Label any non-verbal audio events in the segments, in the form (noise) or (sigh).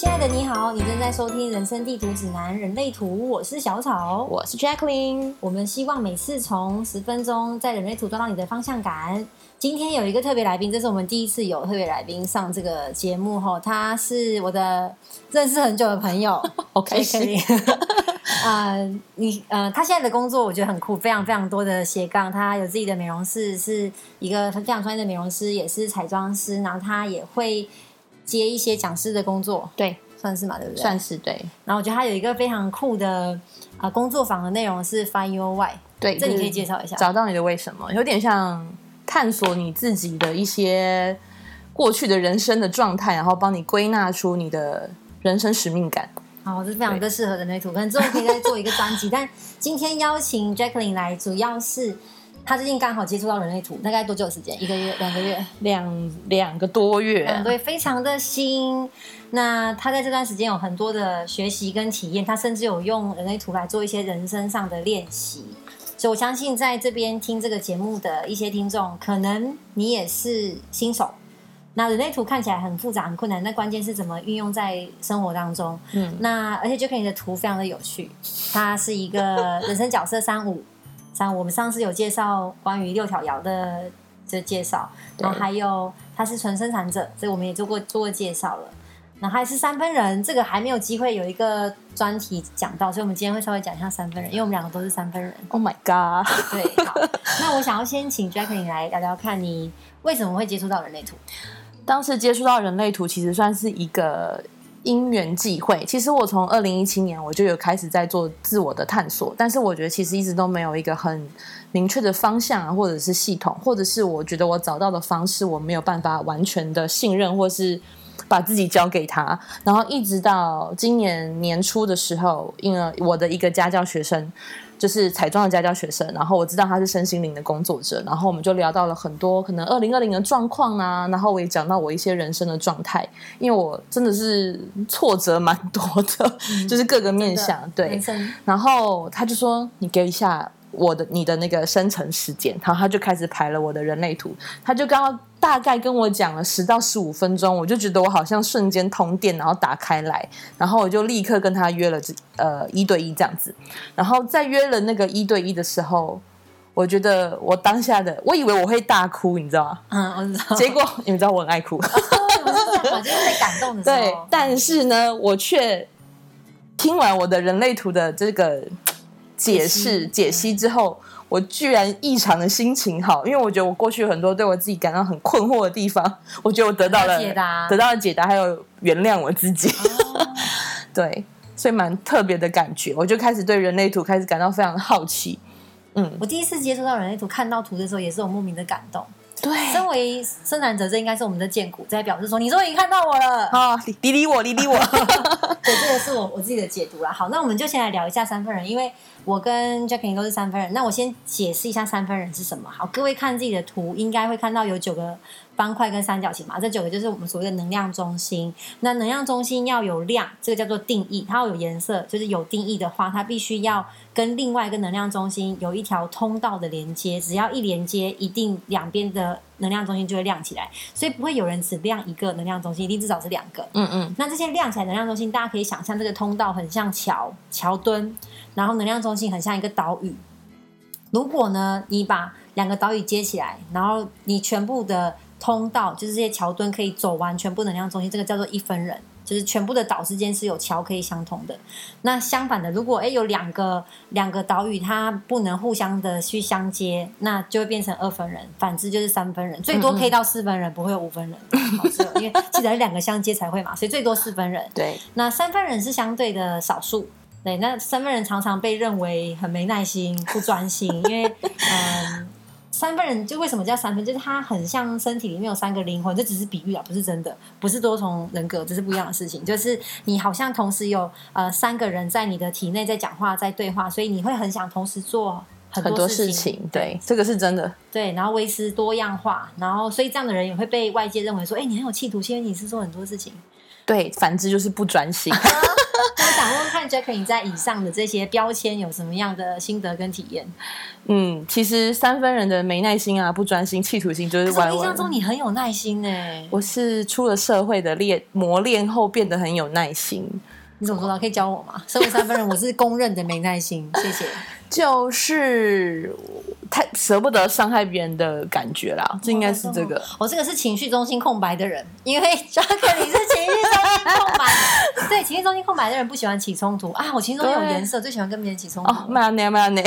亲爱的你好，你正在收听《人生地图指南：人类图》，我是小草，我是 Jacqueline。我们希望每次从十分钟在人类图抓到你的方向感。今天有一个特别来宾，这是我们第一次有特别来宾上这个节目哈，他是我的认识很久的朋友，好开心。(laughs) 呃，你呃，他现在的工作我觉得很酷，非常非常多的斜杠。他有自己的美容室，是一个非常专业的美容师，也是彩妆师，然后他也会。接一些讲师的工作，对，算是嘛，对不对？算是对。然后我觉得他有一个非常酷的啊工作坊的内容是 Find Your Why，对，这你可以介绍一下。找到你的为什么，有点像探索你自己的一些过去的人生的状态，然后帮你归纳出你的人生使命感。好，这是非常的适合人类图，可能之后可以再做一个专辑。(laughs) 但今天邀请 Jacqueline 来，主要是。他最近刚好接触到人类图，大概多久时间？一个月、两个月、两两个多月。对，非常的新。那他在这段时间有很多的学习跟体验，他甚至有用人类图来做一些人生上的练习。所以我相信，在这边听这个节目的一些听众，可能你也是新手。那人类图看起来很复杂、很困难，那关键是怎么运用在生活当中？嗯，那而且就看你的图非常的有趣，它是一个人生角色三五。像我们上次有介绍关于六条爻的这介绍，然后还有他是纯生产者，所以我们也做过做过介绍了。然后还是三分人，这个还没有机会有一个专题讲到，所以我们今天会稍微讲一下三分人，因为我们两个都是三分人。Oh my god！对，好，那我想要先请 Jacqueline 来聊聊，看你为什么会接触到人类图。当时接触到人类图，其实算是一个。因缘际会，其实我从二零一七年我就有开始在做自我的探索，但是我觉得其实一直都没有一个很明确的方向啊，或者是系统，或者是我觉得我找到的方式，我没有办法完全的信任，或是把自己交给他。然后一直到今年年初的时候，因为我的一个家教学生。就是彩妆的家教学生，然后我知道他是身心灵的工作者，然后我们就聊到了很多可能二零二零的状况啊，然后我也讲到我一些人生的状态，因为我真的是挫折蛮多的，(laughs) 就是各个面向对，然后他就说你给一下。我的你的那个生成时间，然后他就开始排了我的人类图，他就刚刚大概跟我讲了十到十五分钟，我就觉得我好像瞬间通电，然后打开来，然后我就立刻跟他约了这呃一对一这样子，然后在约了那个一对一的时候，我觉得我当下的我以为我会大哭，你知道吗？嗯，我知道。结果你们知道我很爱哭，我就是被感动的时候。(laughs) 对，但是呢，我却听完我的人类图的这个。解释解析之后，我居然异常的心情好，因为我觉得我过去很多对我自己感到很困惑的地方，我觉得我得到了解答，得到了解答，还有原谅我自己。(laughs) 对，所以蛮特别的感觉，我就开始对人类图开始感到非常好奇。嗯，我第一次接触到人类图，看到图的时候，也是有莫名的感动。对，身为生产者，这应该是我们的剑骨在表示说，你终于看到我了啊！(laughs) 理理我，理理我。(laughs) 对，这个是我我自己的解读啦。好，那我们就先来聊一下三分人，因为我跟 Jackie 都是三分人。那我先解释一下三分人是什么。好，各位看自己的图，应该会看到有九个。方块跟三角形嘛，这九个就是我们所谓的能量中心。那能量中心要有量，这个叫做定义，它要有颜色，就是有定义的话，它必须要跟另外一个能量中心有一条通道的连接。只要一连接，一定两边的能量中心就会亮起来。所以不会有人只亮一个能量中心，一定至少是两个。嗯嗯。那这些亮起来能量中心，大家可以想象这个通道很像桥桥墩，然后能量中心很像一个岛屿。如果呢，你把两个岛屿接起来，然后你全部的通道就是这些桥墩可以走完全部能量中心，这个叫做一分人，就是全部的岛之间是有桥可以相通的。那相反的，如果哎有两个两个岛屿它不能互相的去相接，那就会变成二分人。反之就是三分人，最多可以到四分人，不会有五分人。因为记得两个相接才会嘛，所以最多四分人。对，那三分人是相对的少数。对，那三分人常常被认为很没耐心、不专心，因为嗯。三分人就为什么叫三分？就是他很像身体里面有三个灵魂，这只是比喻啊，不是真的，不是多重人格，这是不一样的事情。就是你好像同时有呃三个人在你的体内在讲话，在对话，所以你会很想同时做很多事情。对，这个是真的。对，然后维持多样化，然后所以这样的人也会被外界认为说，哎，你很有企图心，你是做很多事情。对，反之就是不专心。(laughs) 我想问问看 Jack，你在以上的这些标签有什么样的心得跟体验？嗯，其实三分人的没耐心啊、不专心、企图心，就是可是我。印象中你很有耐心呢。我是出了社会的练磨练后变得很有耐心，你怎么做到？可以教我吗？身为三分人，我是公认的没耐心。谢谢。就是太舍不得伤害别人的感觉啦，这应该是这个。我这个是情绪中心空白的人，因为 Jack 你是情绪空白。对，情绪中心空白的人不喜欢起冲突啊。我情绪中心有颜色，最喜欢跟别人起冲突。哦，慢点慢点，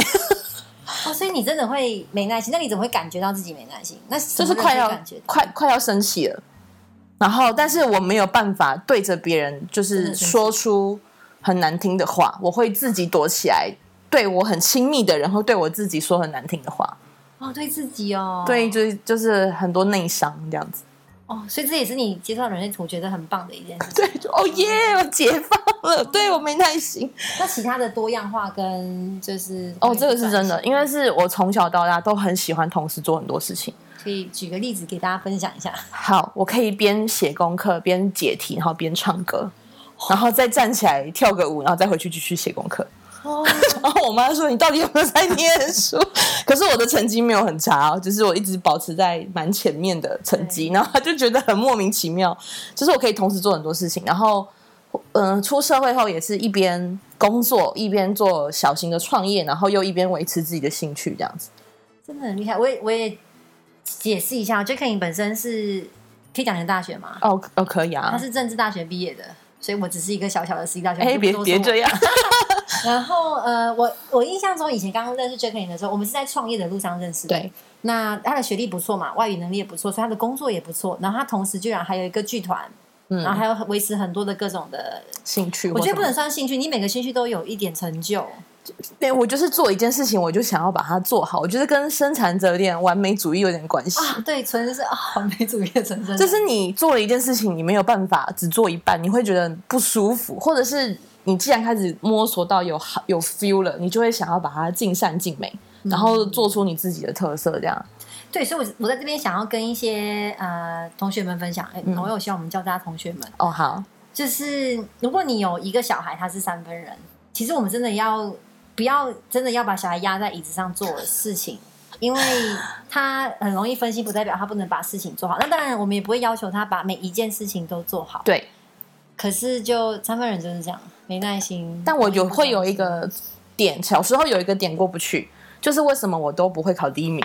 哦，所以你真的会没耐心？那你怎么会感觉到自己没耐心？那就是快要感觉快快要生气了，然后但是我没有办法对着别人就是说出很难听的话，我会自己躲起来，对我很亲密的人会对我自己说很难听的话，哦，对自己哦，对，就是就是很多内伤这样子。哦，所以这也是你接触到人类图觉得很棒的一件事情。(laughs) 对，就哦耶，我解放了，对我没耐心。那其他的多样化跟就是哦，这个是真的，因为是我从小到大都很喜欢同时做很多事情。可以举个例子给大家分享一下。(laughs) 好，我可以边写功课边解题，然后边唱歌，然后再站起来跳个舞，然后再回去继续写功课。哦，(laughs) 然后我妈说：“你到底有没有在念书？” (laughs) 可是我的成绩没有很差哦，就是我一直保持在蛮前面的成绩。然后她就觉得很莫名其妙，就是我可以同时做很多事情。然后，嗯、出社会后也是一边工作一边做小型的创业，然后又一边维持自己的兴趣，这样子。真的很厉害。我也我也解释一下 j a c k 你本身是可以讲成大学吗？哦哦，可以啊他啊。是政治大学毕业的，所以我只是一个小小的私立大学。哎，别别这样。(laughs) (laughs) 然后呃，我我印象中以前刚刚认识 Jacqueline 的时候，我们是在创业的路上认识的。对，那他的学历不错嘛，外语能力也不错，所以他的工作也不错。然后他同时居然还有一个剧团，然后还有维持很多的各种的，兴趣，我觉得不能算兴趣，你每个兴趣都有一点成就。对我就是做一件事情，我就想要把它做好。我觉得跟生产者有点完美主义有点关系。啊，对，纯是啊，(laughs) 完美主义的纯真。就是你做了一件事情，你没有办法只做一半，你会觉得不舒服，或者是你既然开始摸索到有好有 feel 了，你就会想要把它尽善尽美，然后做出你自己的特色，这样。对，所以我我在这边想要跟一些呃同学们分享，哎，嗯我有希望我们教大家同学们，哦，好，就是如果你有一个小孩他是三分人，其实我们真的要不要真的要把小孩压在椅子上做事情，因为他很容易分心，不代表他不能把事情做好。那当然，我们也不会要求他把每一件事情都做好。对。可是就三分人就是这样，没耐心。但我有会有一个点，小时候有一个点过不去，就是为什么我都不会考第一名。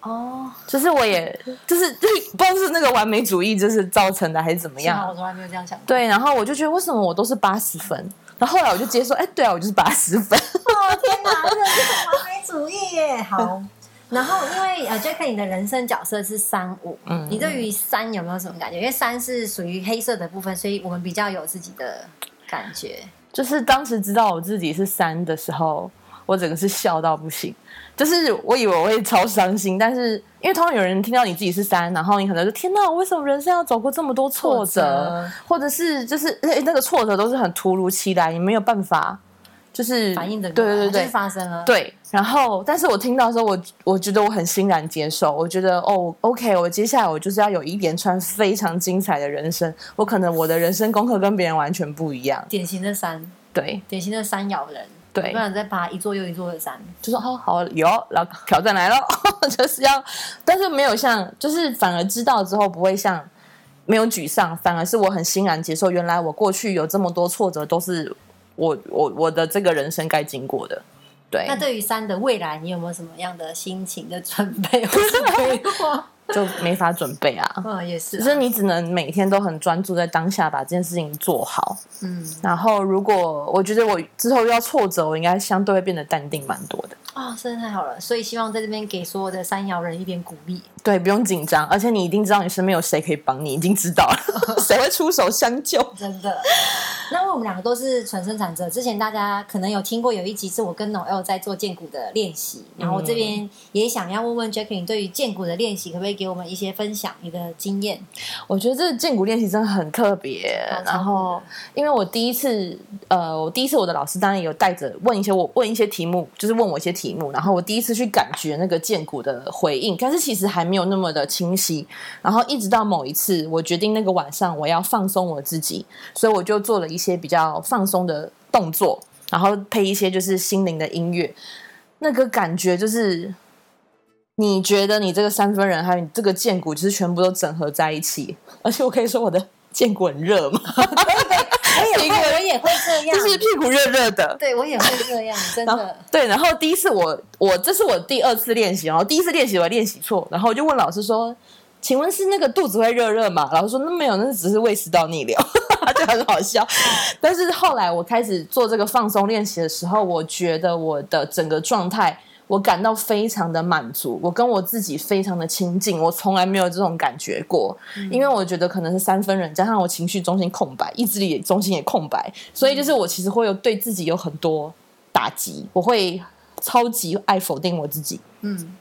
哦，就是我也就是就是不知道是那个完美主义就是造成的还是怎么样我，从来没有这样想过。对，然后我就觉得为什么我都是八十分，然后后来我就直接受，哎，对啊，我就是八十分。哦天哪，完美主义耶！好，然后因为呃，Jack 你的人生角色是三五，嗯你对于三有没有什么感觉？因为三是属于黑色的部分，所以我们比较有自己的感觉。就是当时知道我自己是三的时候，我整个是笑到不行。就是我以为我会超伤心，但是因为通常有人听到你自己是三，然后你可能就天哪，我为什么人生要走过这么多挫折？挫折或者是就是诶那个挫折都是很突如其来，你没有办法就是反应的对对对对发生了。对，然后，但是我听到的时候，我我觉得我很欣然接受。我觉得哦，OK，我接下来我就是要有一连串非常精彩的人生。我可能我的人生功课跟别人完全不一样。典型的山，对，典型的山咬人，对不然再爬一座又一座的山。就说哦好有，然后挑战来了，(laughs) 就是要，但是没有像，就是反而知道之后不会像没有沮丧，反而是我很欣然接受，原来我过去有这么多挫折，都是我我我的这个人生该经过的。对，那对于三的未来，你有没有什么样的心情的准备或是规划？(laughs) 就没法准备啊。嗯，也是啊，只是你只能每天都很专注在当下，把这件事情做好。嗯，然后，如果我觉得我之后遇到挫折，我应该相对会变得淡定蛮多的。哦，真的太好了，所以希望在这边给所有的三摇人一点鼓励。对，不用紧张，而且你一定知道你身边有谁可以帮你，已经知道了，(laughs) 谁会出手相救。真的。(laughs) 那因为我们两个都是纯生产者，之前大家可能有听过有一集是我跟 Noel 在做剑骨的练习，然后我这边也想要问问 Jackie，你对于剑骨的练习可不可以给我们一些分享你的经验？我觉得这个剑骨练习真的很特别。然后，因为我第一次，呃，我第一次我的老师当然有带着问一些我问一些题目，就是问我一些题目，然后我第一次去感觉那个剑骨的回应，但是其实还没有那么的清晰。然后一直到某一次，我决定那个晚上我要放松我自己，所以我就做了一一些比较放松的动作，然后配一些就是心灵的音乐，那个感觉就是。你觉得你这个三分人还有你这个剑骨，就是全部都整合在一起，而且我可以说我的剑骨很热吗？(laughs) 我也会，(laughs) 我也会这样，就是屁股热热的。对我也会这样，真的。对，然后第一次我我这是我第二次练习，然后第一次练习我练习错，然后我就问老师说：“请问是那个肚子会热热吗？”老师说：“那没有，那只是胃食道逆流。(laughs) ” (laughs) 就很好笑。但是后来我开始做这个放松练习的时候，我觉得我的整个状态。我感到非常的满足，我跟我自己非常的亲近，我从来没有这种感觉过。因为我觉得可能是三分人，加上我情绪中心空白，意志力中心也空白，所以就是我其实会有对自己有很多打击，我会超级爱否定我自己。嗯，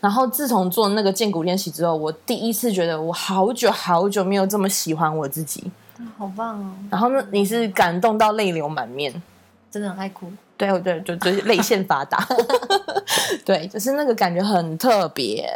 然后自从做那个剑骨练习之后，我第一次觉得我好久好久没有这么喜欢我自己。好棒哦！然后呢，你是感动到泪流满面，真的很爱哭。对对，就就泪腺发达，(laughs) 对，就是那个感觉很特别，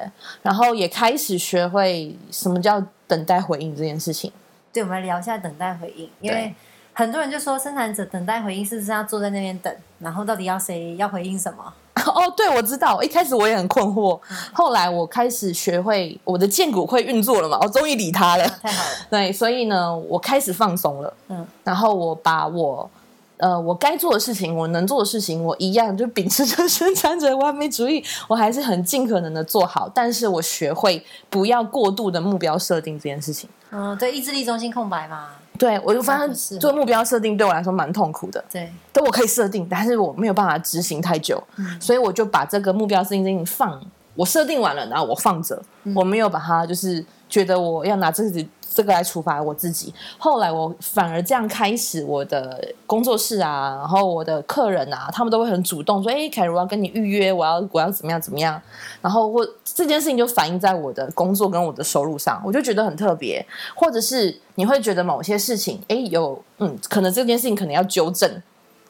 然后也开始学会什么叫等待回应这件事情。对，我们来聊一下等待回应，因为对很多人就说生产者等待回应是不是要坐在那边等，然后到底要谁要回应什么？(laughs) 哦，对，我知道，一开始我也很困惑，后来我开始学会我的剑骨会运作了嘛，我终于理他了。啊太好了，(laughs) 对，所以呢，我开始放松了，嗯，然后我把我。呃，我该做的事情，我能做的事情，我一样就秉持着生产者完美主义，(laughs) 我还是很尽可能的做好。但是我学会不要过度的目标设定这件事情。嗯，对，意志力中心空白嘛，对我就发现做目标设定对我来说蛮痛苦的。对，但我可以设定，但是我没有办法执行太久，所以我就把这个目标设定放，我设定完了，然后我放着，我没有把它就是觉得我要拿自己这个来处罚我自己。后来我反而这样开始我的工作室啊，然后我的客人啊，他们都会很主动说：“哎，凯如，我要跟你预约，我要我要怎么样怎么样。”然后我这件事情就反映在我的工作跟我的收入上，我就觉得很特别。或者是你会觉得某些事情，哎，有嗯，可能这件事情可能要纠正，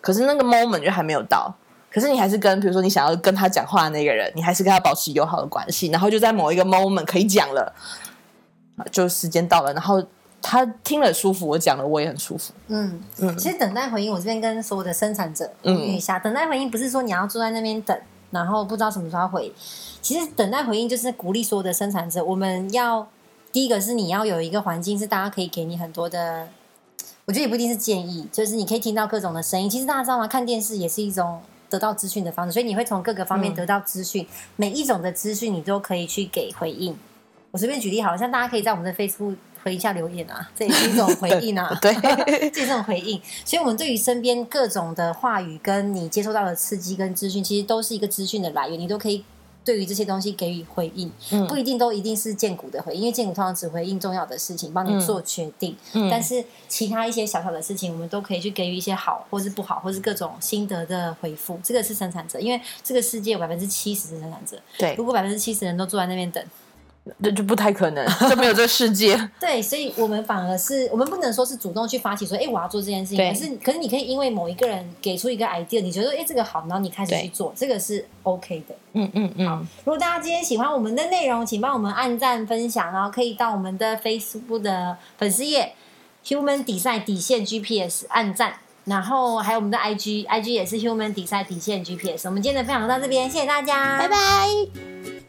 可是那个 moment 就还没有到。可是你还是跟，比如说你想要跟他讲话的那个人，你还是跟他保持友好的关系，然后就在某一个 moment 可以讲了，就时间到了，然后他听了舒服，我讲了我也很舒服。嗯嗯其实等待回应，我这边跟所有的生产者呼嗯吁一下，等待回应不是说你要坐在那边等，然后不知道什么时候要回。其实等待回应就是鼓励所有的生产者，我们要第一个是你要有一个环境，是大家可以给你很多的，我觉得也不一定是建议，就是你可以听到各种的声音。其实大家知道吗？看电视也是一种。得到资讯的方式，所以你会从各个方面嗯得到资讯，每一种的资讯你都可以去给回应。我随便举例好了，像大家可以在我们的 Facebook 回一下留言啊，这也是一种回应啊。(laughs) 对 (laughs) 这种回应，所以我们对于身边各种的话语，跟你接收到的刺激跟资讯，其实都是一个资讯的来源，你都可以对于这些东西给予回应，嗯不一定都一定是建股的回应，因为建股通常只回应重要的事情，帮你做决定，嗯但是其他一些小小的事情，我们都可以去给予一些好或是不好，或是各种心得的回复。这个是生产者，因为这个世界有百分之七十是生产者，对如，果百分之七十人都坐在那边等。这就不太可能，就没有这个世界。(laughs) 对，所以我们反而是我们不能说是主动去发起说，哎，我要做这件事情，可是可是你可以因为某一个人给出一个 idea，你觉得哎这个好，然后你开始去做，这个是 OK 的。嗯嗯嗯，如果大家今天喜欢我们的内容，请帮我们按赞分享，然后可以到我们的 Facebook 的粉丝页 Human 底赛底线 GPS 按赞，然后还有我们的 IG，IG 也是 Human 底赛底线 GPS。我们今天的分享到这边，谢谢大家，拜拜。